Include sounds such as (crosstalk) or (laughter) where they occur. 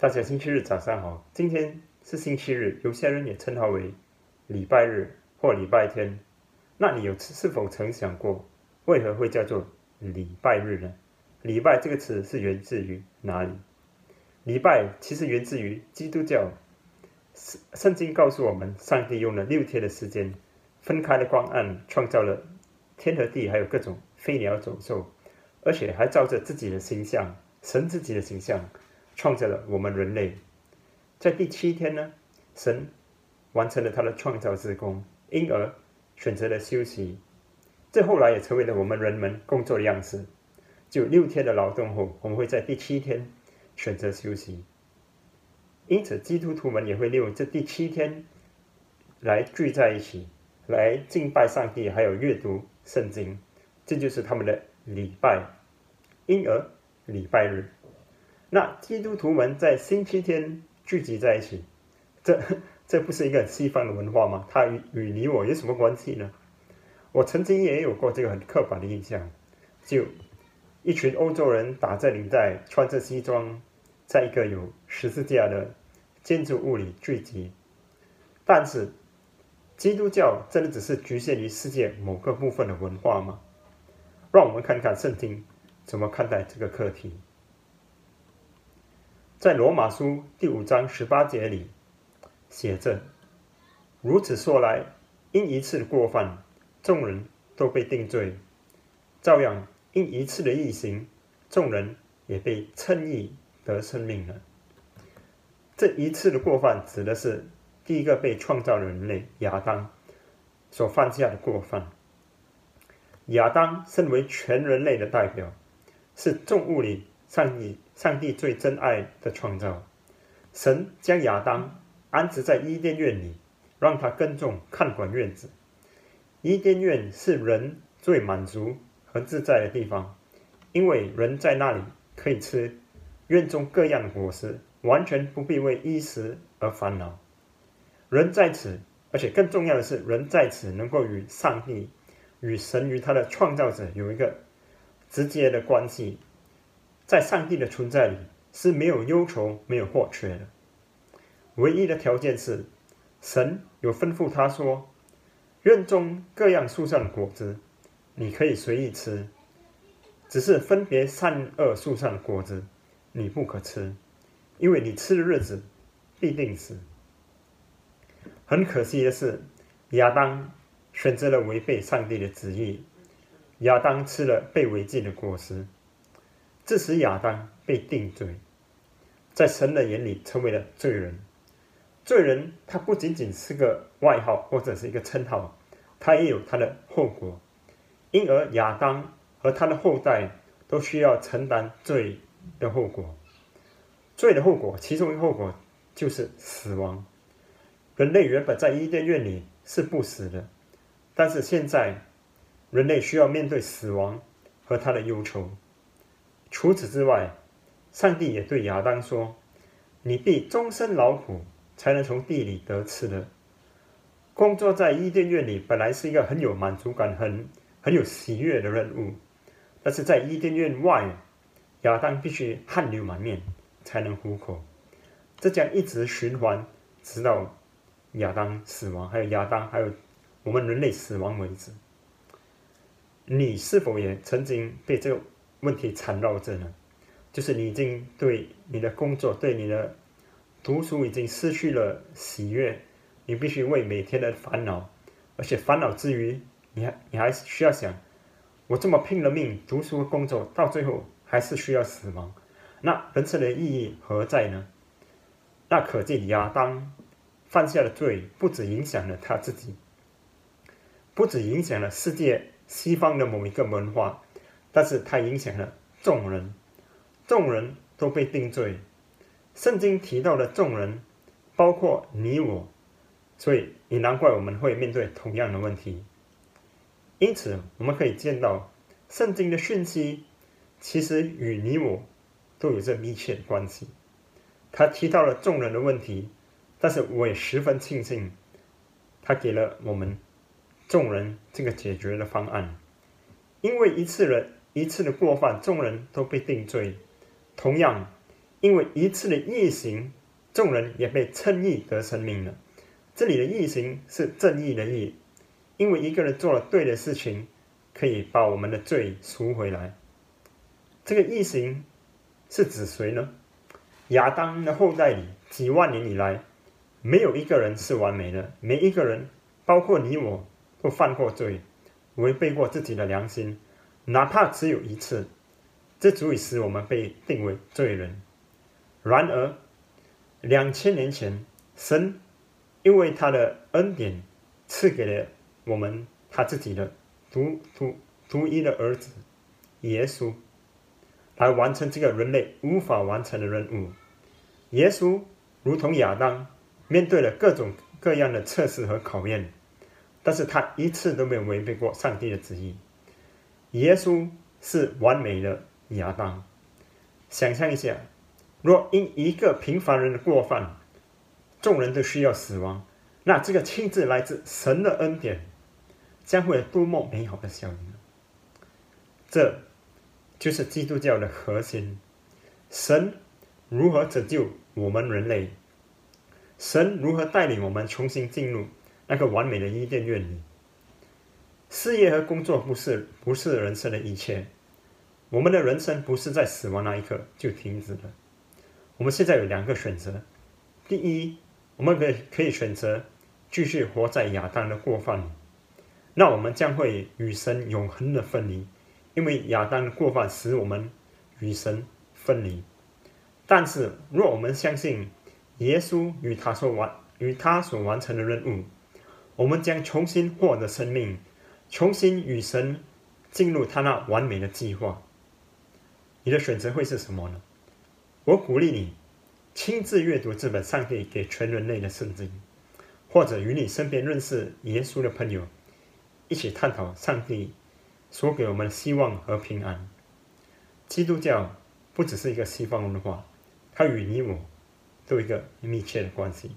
大家星期日早上好，今天是星期日，有些人也称它为礼拜日或礼拜天。那你有是否曾想过，为何会叫做礼拜日呢？礼拜这个词是源自于哪里？礼拜其实源自于基督教。圣圣经告诉我们，上帝用了六天的时间，分开了光暗，创造了天和地，还有各种飞鸟走兽，而且还照着自己的形象，神自己的形象。创造了我们人类，在第七天呢，神完成了他的创造之功，因而选择了休息。这后来也成为了我们人们工作的样式。就六天的劳动后，我们会在第七天选择休息。因此，基督徒们也会利用这第七天来聚在一起，来敬拜上帝，还有阅读圣经。这就是他们的礼拜，因而礼拜日。那基督徒们在星期天聚集在一起，这 (laughs) 这不是一个西方的文化吗？它与与你我有什么关系呢？我曾经也有过这个很刻板的印象，就一群欧洲人打着领带，穿着西装，在一个有十字架的建筑物里聚集。但是，基督教真的只是局限于世界某个部分的文化吗？让我们看看圣经怎么看待这个课题。在罗马书第五章十八节里写着：“如此说来，因一次的过犯，众人都被定罪；照样，因一次的异行，众人也被称义得生命了。”这一次的过犯指的是第一个被创造的人类亚当所犯下的过犯。亚当身为全人类的代表，是众物里。上帝，上帝最珍爱的创造，神将亚当安置在伊甸园里，让他耕种、看管院子。伊甸园是人最满足和自在的地方，因为人在那里可以吃院中各样的果实，完全不必为衣食而烦恼。人在此，而且更重要的是，人在此能够与上帝、与神、与他的创造者有一个直接的关系。在上帝的存在里是没有忧愁、没有或缺的。唯一的条件是，神有吩咐他说：“院中各样树上的果子，你可以随意吃；只是分别善恶树上的果子，你不可吃，因为你吃的日子必定死。”很可惜的是，亚当选择了违背上帝的旨意，亚当吃了被违禁的果实。致使亚当被定罪，在神的眼里成为了罪人。罪人他不仅仅是个外号或者是一个称号，他也有他的后果。因而亚当和他的后代都需要承担罪的后果。罪的后果，其中一个后果就是死亡。人类原本在伊甸园里是不死的，但是现在人类需要面对死亡和他的忧愁。除此之外，上帝也对亚当说：“你必终身劳苦，才能从地里得吃的。”工作在伊甸园里本来是一个很有满足感、很很有喜悦的任务，但是在伊甸园外，亚当必须汗流满面才能糊口。这将一直循环，直到亚当死亡，还有亚当，还有我们人类死亡为止。你是否也曾经被这个？问题缠绕着呢，就是你已经对你的工作、对你的读书已经失去了喜悦，你必须为每天的烦恼，而且烦恼之余，你还你还需要想，我这么拼了命读书工作，到最后还是需要死亡，那人生的意义何在呢？那可见亚当犯下的罪，不止影响了他自己，不止影响了世界西方的某一个文化。但是它影响了众人，众人都被定罪。圣经提到的众人，包括你我，所以也难怪我们会面对同样的问题。因此，我们可以见到圣经的讯息，其实与你我都有着密切的关系。他提到了众人的问题，但是我也十分庆幸，他给了我们众人这个解决的方案，因为一次人。一次的过犯，众人都被定罪。同样，因为一次的异行，众人也被称义得生命了。这里的异行是正义的义，因为一个人做了对的事情，可以把我们的罪赎回来。这个异行是指谁呢？亚当的后代里，几万年以来，没有一个人是完美的，每一个人，包括你我，都犯过罪，违背过自己的良心，哪怕只有一次，这足以使我们被定为罪人。然而，两千年前，神因为他的恩典，赐给了我们他自己的独独独一的儿子耶稣，来完成这个人类无法完成的任务。耶稣如同亚当，面对了各种各样的测试和考验，但是他一次都没有违背过上帝的旨意。耶稣是完美的亚当。想象一下。若因一个平凡人的过犯，众人都需要死亡，那这个亲自来自神的恩典，将会有多么美好的效应呢？这就是基督教的核心：神如何拯救我们人类？神如何带领我们重新进入那个完美的伊甸园里？事业和工作不是不是人生的一切，我们的人生不是在死亡那一刻就停止的。我们现在有两个选择：第一，我们可以可以选择继续活在亚当的过犯里，那我们将会与神永恒的分离，因为亚当的过犯使我们与神分离。但是，若我们相信耶稣与他所完与他所完成的任务，我们将重新获得生命，重新与神进入他那完美的计划。你的选择会是什么呢？我鼓励你亲自阅读这本上帝给全人类的圣经，或者与你身边认识耶稣的朋友一起探讨上帝所给我们的希望和平安。基督教不只是一个西方文化，它与你我都有一个密切的关系。